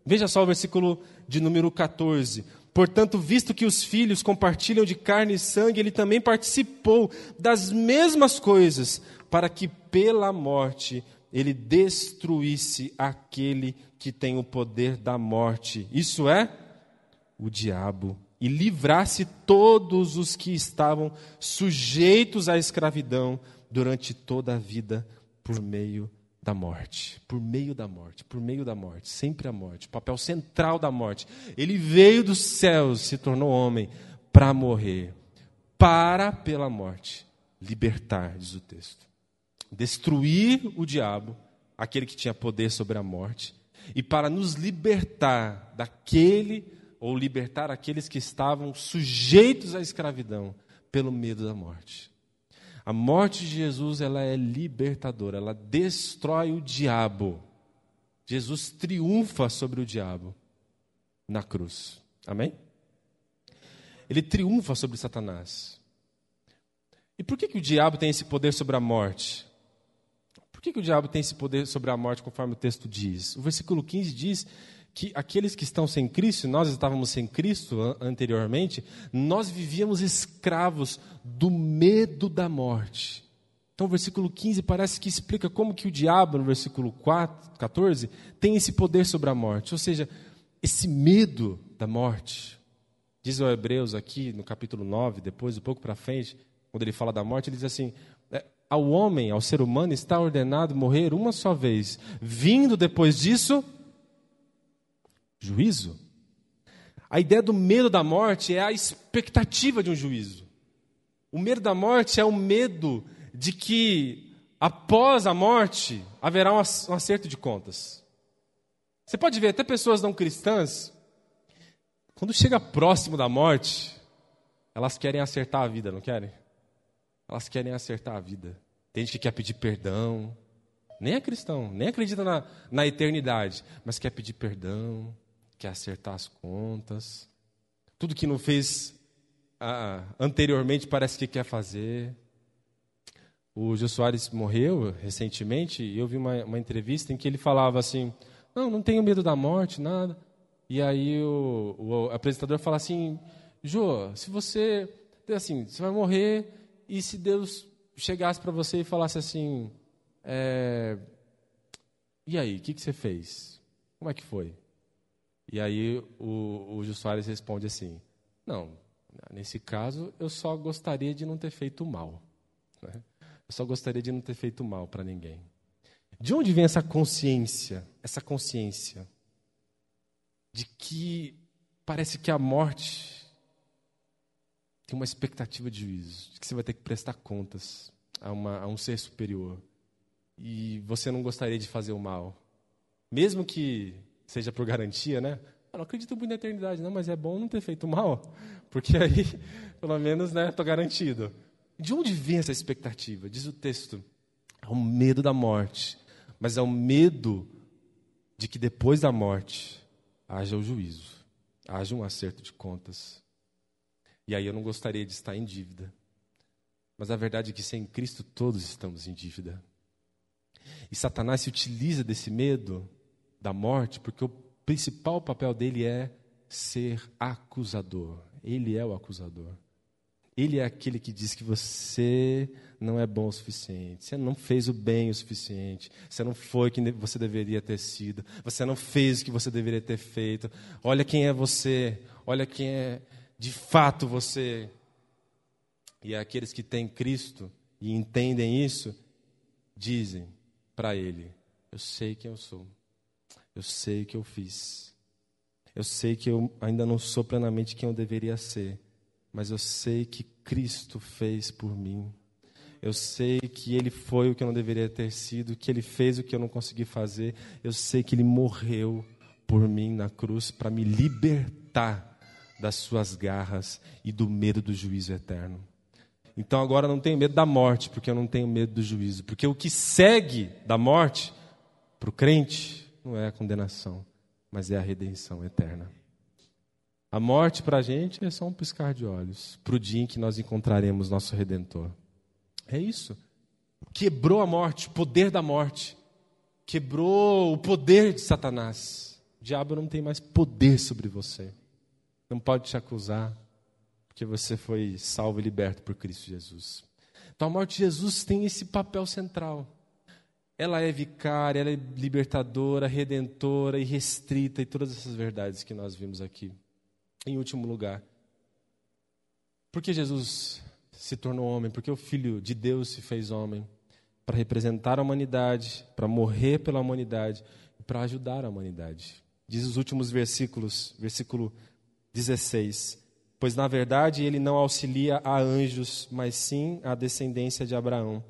Veja só o versículo de número 14. Portanto, visto que os filhos compartilham de carne e sangue, ele também participou das mesmas coisas, para que pela morte ele destruísse aquele que tem o poder da morte. Isso é o diabo e livrasse todos os que estavam sujeitos à escravidão durante toda a vida por meio da morte, por meio da morte, por meio da morte, sempre a morte, o papel central da morte. Ele veio dos céus, se tornou homem para morrer, para pela morte libertar, diz o texto. Destruir o diabo, aquele que tinha poder sobre a morte, e para nos libertar daquele ou libertar aqueles que estavam sujeitos à escravidão pelo medo da morte. A morte de Jesus ela é libertadora, ela destrói o diabo. Jesus triunfa sobre o diabo na cruz. Amém? Ele triunfa sobre Satanás. E por que, que o diabo tem esse poder sobre a morte? Que, que o diabo tem esse poder sobre a morte, conforme o texto diz? O versículo 15 diz que aqueles que estão sem Cristo, nós estávamos sem Cristo anteriormente, nós vivíamos escravos do medo da morte. Então, o versículo 15 parece que explica como que o diabo, no versículo 4, 14, tem esse poder sobre a morte, ou seja, esse medo da morte. Diz o Hebreus aqui, no capítulo 9, depois, um pouco para frente, quando ele fala da morte, ele diz assim: ao homem, ao ser humano, está ordenado morrer uma só vez, vindo depois disso juízo. A ideia do medo da morte é a expectativa de um juízo. O medo da morte é o medo de que após a morte haverá um acerto de contas. Você pode ver até pessoas não cristãs, quando chega próximo da morte, elas querem acertar a vida, não querem? Elas querem acertar a vida. Tem gente que quer pedir perdão, nem é cristão, nem acredita na, na eternidade, mas quer pedir perdão, quer acertar as contas. Tudo que não fez ah, anteriormente parece que quer fazer. O Jô Soares morreu recentemente e eu vi uma, uma entrevista em que ele falava assim: Não, não tenho medo da morte, nada. E aí o, o apresentador fala assim: Jô, se você. Assim, você vai morrer e se Deus chegasse para você e falasse assim: é, E aí, o que, que você fez? Como é que foi? E aí o, o Jô Soares responde assim: Não, nesse caso eu só gostaria de não ter feito mal. Né? Eu só gostaria de não ter feito mal para ninguém. De onde vem essa consciência? Essa consciência de que parece que a morte uma expectativa de juízo, de que você vai ter que prestar contas a, uma, a um ser superior. E você não gostaria de fazer o mal. Mesmo que seja por garantia, né? Eu não acredito muito na eternidade, não, mas é bom não ter feito mal, porque aí, (laughs) pelo menos, né, estou garantido. De onde vem essa expectativa? Diz o texto, é o medo da morte, mas é o medo de que depois da morte haja o juízo, haja um acerto de contas. E aí eu não gostaria de estar em dívida. Mas a verdade é que sem Cristo todos estamos em dívida. E Satanás se utiliza desse medo da morte, porque o principal papel dele é ser acusador. Ele é o acusador. Ele é aquele que diz que você não é bom o suficiente, você não fez o bem o suficiente, você não foi quem você deveria ter sido, você não fez o que você deveria ter feito. Olha quem é você, olha quem é de fato você. E aqueles que têm Cristo e entendem isso, dizem para Ele: Eu sei quem eu sou. Eu sei o que eu fiz. Eu sei que eu ainda não sou plenamente quem eu deveria ser, mas eu sei que Cristo fez por mim. Eu sei que Ele foi o que eu não deveria ter sido, que Ele fez o que eu não consegui fazer. Eu sei que Ele morreu por mim na cruz para me libertar das suas garras e do medo do juízo eterno. Então agora não tenho medo da morte, porque eu não tenho medo do juízo. Porque o que segue da morte, para o crente, não é a condenação, mas é a redenção eterna. A morte para a gente é só um piscar de olhos para o dia em que nós encontraremos nosso Redentor. É isso. Quebrou a morte, o poder da morte. Quebrou o poder de Satanás. O diabo não tem mais poder sobre você. Não pode te acusar, porque você foi salvo e liberto por Cristo Jesus. Então a morte de Jesus tem esse papel central. Ela é vicária, ela é libertadora, redentora e restrita e todas essas verdades que nós vimos aqui. Em último lugar, por que Jesus se tornou homem? Porque o Filho de Deus se fez homem para representar a humanidade, para morrer pela humanidade e para ajudar a humanidade. Diz os últimos versículos, versículo 16: Pois na verdade ele não auxilia a anjos, mas sim a descendência de Abraão.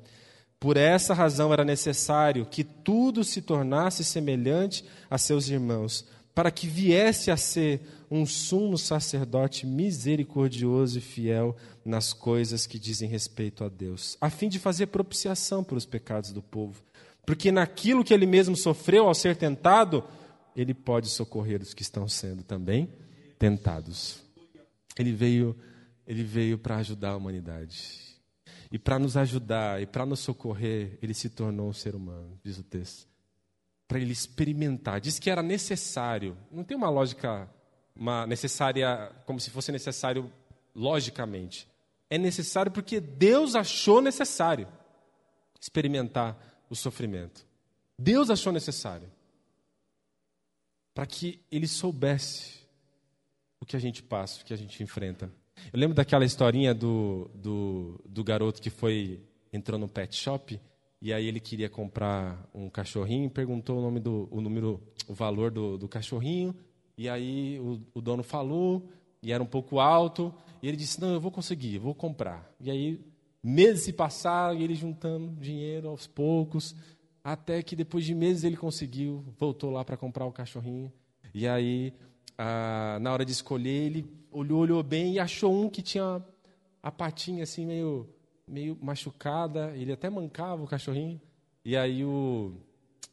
Por essa razão era necessário que tudo se tornasse semelhante a seus irmãos, para que viesse a ser um sumo sacerdote misericordioso e fiel nas coisas que dizem respeito a Deus, a fim de fazer propiciação pelos pecados do povo. Porque naquilo que ele mesmo sofreu ao ser tentado, ele pode socorrer os que estão sendo também tentados. Ele veio, ele veio para ajudar a humanidade. E para nos ajudar e para nos socorrer, ele se tornou um ser humano, diz o texto. Para ele experimentar. Diz que era necessário. Não tem uma lógica uma necessária, como se fosse necessário logicamente. É necessário porque Deus achou necessário experimentar o sofrimento. Deus achou necessário. Para que ele soubesse o que a gente passa, o que a gente enfrenta. Eu lembro daquela historinha do, do, do garoto que foi entrou no pet shop e aí ele queria comprar um cachorrinho, perguntou o nome do o número, o valor do, do cachorrinho e aí o, o dono falou e era um pouco alto e ele disse não eu vou conseguir, vou comprar. E aí meses se passaram e ele juntando dinheiro aos poucos até que depois de meses ele conseguiu, voltou lá para comprar o cachorrinho e aí ah, na hora de escolher, ele olhou, olhou bem e achou um que tinha a patinha assim meio, meio machucada. Ele até mancava o cachorrinho. E aí o,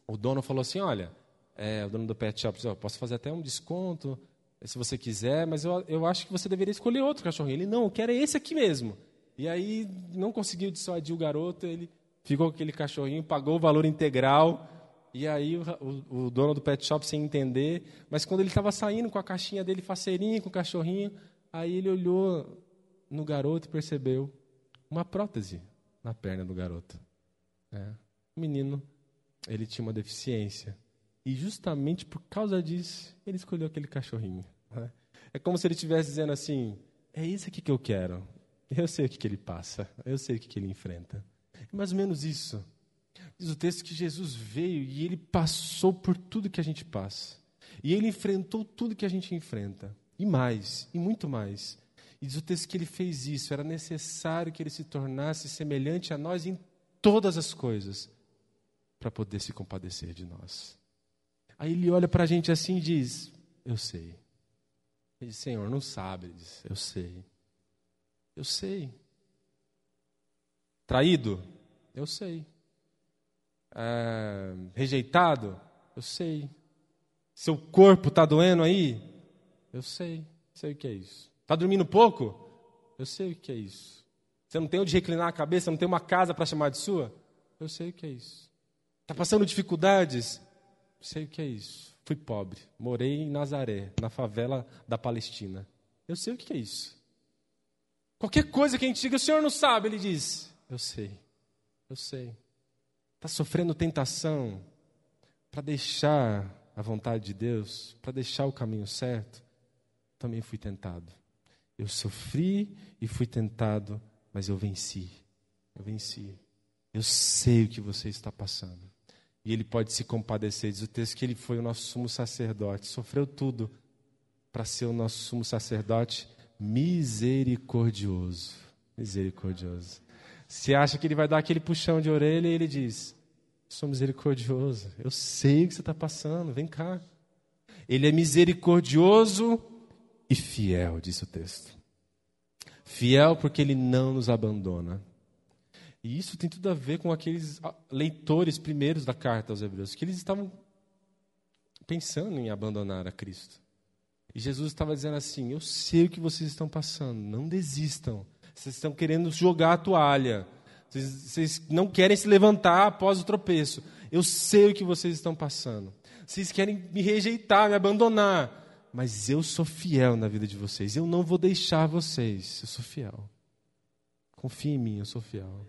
o dono falou assim: Olha, é, o dono do pet shop disse: Posso fazer até um desconto se você quiser, mas eu, eu acho que você deveria escolher outro cachorrinho. Ele: Não, eu quero esse aqui mesmo. E aí não conseguiu dissuadir o garoto. Ele ficou com aquele cachorrinho, pagou o valor integral. E aí o, o, dono do pet shop sem entender, mas quando ele estava saindo com a caixinha dele faceirinha, com o cachorrinho, aí ele olhou no garoto e percebeu uma prótese na perna do garoto. É. O menino, ele tinha uma deficiência. E justamente por causa disso, ele escolheu aquele cachorrinho. Né? É como se ele estivesse dizendo assim: é isso aqui que eu quero. Eu sei o que, que ele passa, eu sei o que, que ele enfrenta. É mais ou menos isso. Diz o texto que Jesus veio e ele passou por tudo que a gente passa. E ele enfrentou tudo que a gente enfrenta. E mais, e muito mais. E diz o texto que ele fez isso. Era necessário que ele se tornasse semelhante a nós em todas as coisas para poder se compadecer de nós. Aí ele olha para a gente assim e diz: Eu sei. Ele diz: Senhor, não sabe. Ele diz: Eu sei. Eu sei. Traído? Eu sei é, rejeitado? Eu sei. Seu corpo está doendo aí? Eu sei. Sei o que é isso. Está dormindo pouco? Eu sei o que é isso. Você não tem onde reclinar a cabeça, não tem uma casa para chamar de sua? Eu sei o que é isso. Está passando dificuldades? Sei o que é isso. Fui pobre, morei em Nazaré, na favela da Palestina. Eu sei o que é isso. Qualquer coisa que a gente diga, o senhor não sabe, ele diz. Eu sei, eu sei está sofrendo tentação para deixar a vontade de Deus, para deixar o caminho certo, também fui tentado. Eu sofri e fui tentado, mas eu venci. Eu venci. Eu sei o que você está passando. E ele pode se compadecer. Diz o texto que ele foi o nosso sumo sacerdote, sofreu tudo para ser o nosso sumo sacerdote misericordioso. Misericordioso. Se acha que ele vai dar aquele puxão de orelha e ele diz: Sou misericordioso, eu sei o que você está passando, vem cá. Ele é misericordioso e fiel, diz o texto. Fiel porque ele não nos abandona. E isso tem tudo a ver com aqueles ah, leitores primeiros da carta aos Hebreus, que eles estavam pensando em abandonar a Cristo. E Jesus estava dizendo assim: Eu sei o que vocês estão passando, não desistam. Vocês estão querendo jogar a toalha. Vocês, vocês não querem se levantar após o tropeço. Eu sei o que vocês estão passando. Vocês querem me rejeitar, me abandonar. Mas eu sou fiel na vida de vocês. Eu não vou deixar vocês. Eu sou fiel. Confie em mim, eu sou fiel.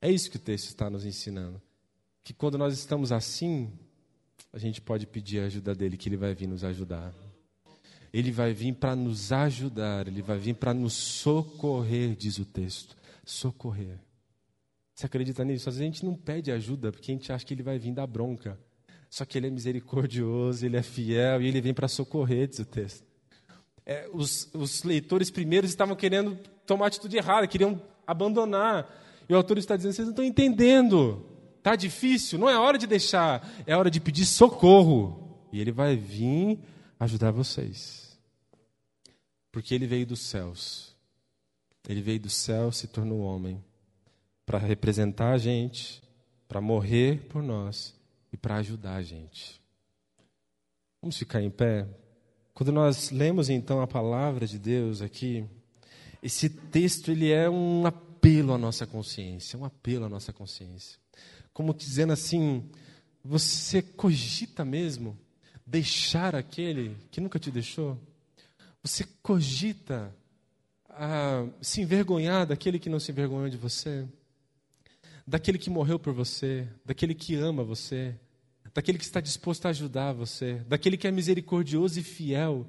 É isso que o texto está nos ensinando. Que quando nós estamos assim, a gente pode pedir a ajuda dele, que ele vai vir nos ajudar. Ele vai vir para nos ajudar, ele vai vir para nos socorrer, diz o texto. Socorrer. Você acredita nisso? Às vezes a gente não pede ajuda porque a gente acha que ele vai vir dar bronca. Só que ele é misericordioso, ele é fiel e ele vem para socorrer, diz o texto. É, os, os leitores primeiros estavam querendo tomar atitude errada, queriam abandonar. E o autor está dizendo: vocês não estão entendendo. Está difícil, não é hora de deixar, é hora de pedir socorro. E ele vai vir ajudar vocês. Porque ele veio dos céus. Ele veio do céu, se tornou homem para representar a gente, para morrer por nós e para ajudar a gente. Vamos ficar em pé? Quando nós lemos então a palavra de Deus aqui, esse texto ele é um apelo à nossa consciência, um apelo à nossa consciência como dizendo assim: você cogita mesmo deixar aquele que nunca te deixou? Você cogita ah, se envergonhar daquele que não se envergonhou de você? Daquele que morreu por você? Daquele que ama você? Daquele que está disposto a ajudar você? Daquele que é misericordioso e fiel,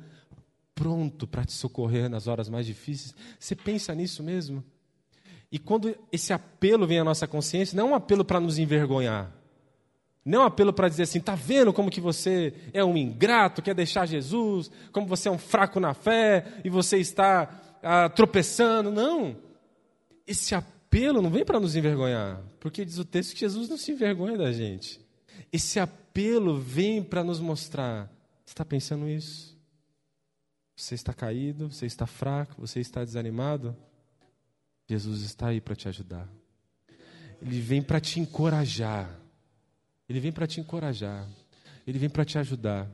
pronto para te socorrer nas horas mais difíceis? Você pensa nisso mesmo? E quando esse apelo vem à nossa consciência, não é um apelo para nos envergonhar. Não apelo para dizer assim, tá vendo como que você é um ingrato, quer deixar Jesus, como você é um fraco na fé e você está ah, tropeçando. Não. Esse apelo não vem para nos envergonhar, porque diz o texto que Jesus não se envergonha da gente. Esse apelo vem para nos mostrar: você está pensando isso? Você está caído, você está fraco, você está desanimado? Jesus está aí para te ajudar. Ele vem para te encorajar. Ele vem para te encorajar. Ele vem para te ajudar.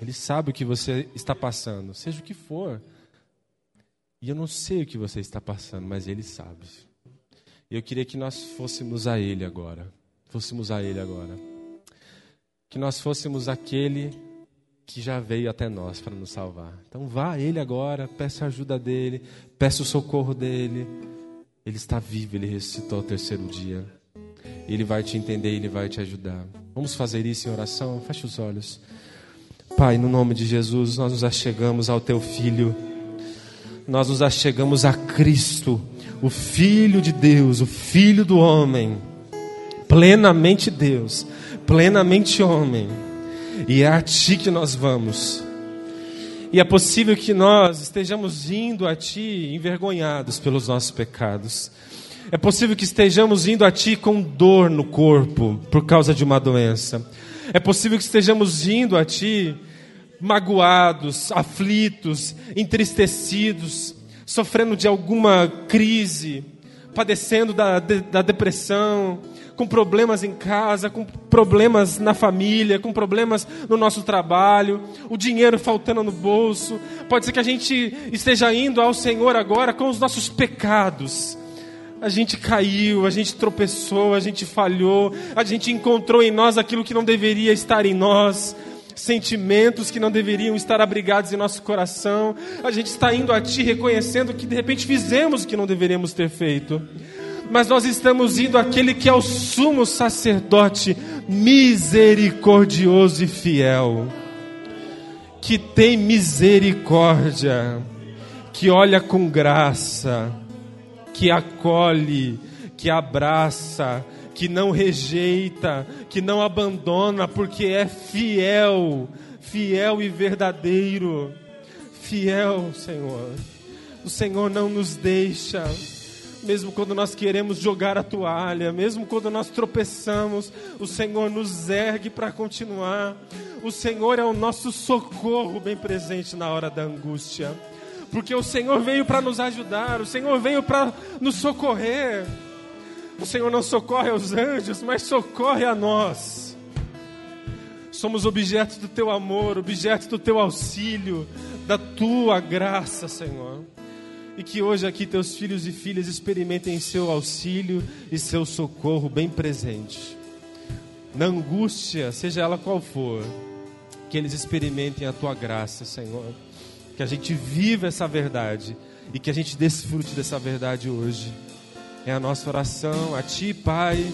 Ele sabe o que você está passando, seja o que for. E eu não sei o que você está passando, mas Ele sabe. Eu queria que nós fôssemos a Ele agora. Fôssemos a Ele agora. Que nós fôssemos aquele que já veio até nós para nos salvar. Então vá a Ele agora, peça a ajuda dEle, peça o socorro dEle. Ele está vivo, Ele ressuscitou ao terceiro dia. Ele vai te entender, Ele vai te ajudar. Vamos fazer isso em oração? Feche os olhos. Pai, no nome de Jesus, nós nos achegamos ao Teu Filho. Nós nos achegamos a Cristo, o Filho de Deus, o Filho do homem, plenamente Deus, plenamente homem e é a Ti que nós vamos. E é possível que nós estejamos indo a Ti envergonhados pelos nossos pecados. É possível que estejamos indo a Ti com dor no corpo por causa de uma doença. É possível que estejamos indo a Ti magoados, aflitos, entristecidos, sofrendo de alguma crise, padecendo da, da depressão, com problemas em casa, com problemas na família, com problemas no nosso trabalho, o dinheiro faltando no bolso. Pode ser que a gente esteja indo ao Senhor agora com os nossos pecados. A gente caiu, a gente tropeçou, a gente falhou, a gente encontrou em nós aquilo que não deveria estar em nós sentimentos que não deveriam estar abrigados em nosso coração. A gente está indo a Ti reconhecendo que de repente fizemos o que não deveríamos ter feito mas nós estamos indo àquele que é o sumo sacerdote misericordioso e fiel, que tem misericórdia, que olha com graça, que acolhe, que abraça, que não rejeita, que não abandona, porque é fiel, fiel e verdadeiro. Fiel, Senhor. O Senhor não nos deixa. Mesmo quando nós queremos jogar a toalha, mesmo quando nós tropeçamos, o Senhor nos ergue para continuar. O Senhor é o nosso socorro bem presente na hora da angústia, porque o Senhor veio para nos ajudar, o Senhor veio para nos socorrer. O Senhor não socorre aos anjos, mas socorre a nós. Somos objetos do teu amor, objetos do teu auxílio, da tua graça, Senhor. E que hoje aqui teus filhos e filhas experimentem seu auxílio e seu socorro bem presente. Na angústia, seja ela qual for, que eles experimentem a tua graça, Senhor. Que a gente viva essa verdade e que a gente desfrute dessa verdade hoje. É a nossa oração a Ti, Pai,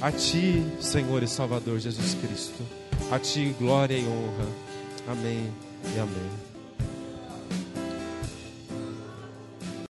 a Ti, Senhor e Salvador Jesus Cristo. A Ti, glória e honra. Amém e amém.